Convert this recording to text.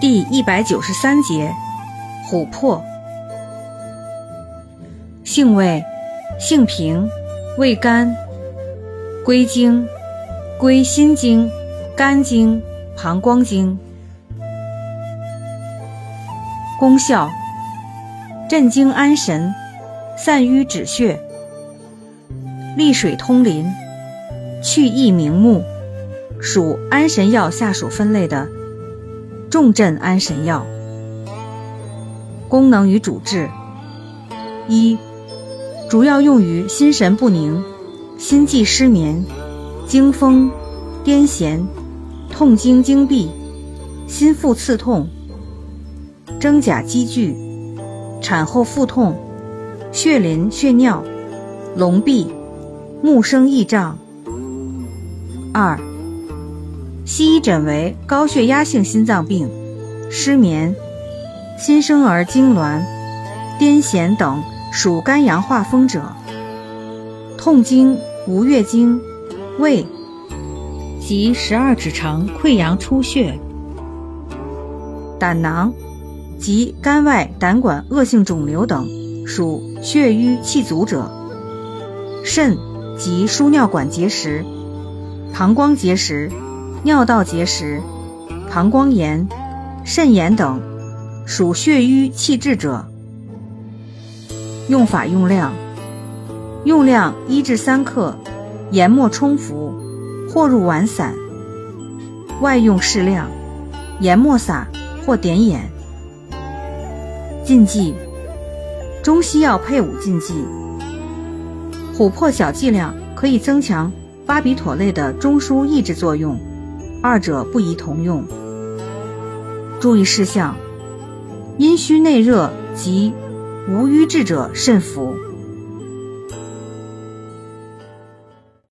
第一百九十三节，琥珀。性味，性平，味甘，归经，归心经、肝经、膀胱经。功效，镇惊安神，散瘀止血，利水通淋，去翳明目，属安神药下属分类的。重镇安神药，功能与主治：一、主要用于心神不宁、心悸失眠、惊风、癫痫、痛经经闭、心腹刺痛、真假积聚、产后腹痛、血淋血尿、聋闭、目生翳障。二、西医诊为高血压性心脏病、失眠、新生儿痉挛、癫痫等属肝阳化风者；痛经、无月经、胃及十二指肠溃疡出血、胆囊及肝外胆管恶性肿瘤等属血瘀气阻者；肾及输尿管结石、膀胱结石。尿道结石、膀胱炎、肾炎等属血瘀气滞者。用法用量：用量一至三克，研末冲服，或入丸散。外用适量，研末撒或点眼。禁忌：中西药配伍禁忌。琥珀小剂量可以增强巴比妥类的中枢抑制作用。二者不宜同用。注意事项：阴虚内热及无瘀滞者慎服。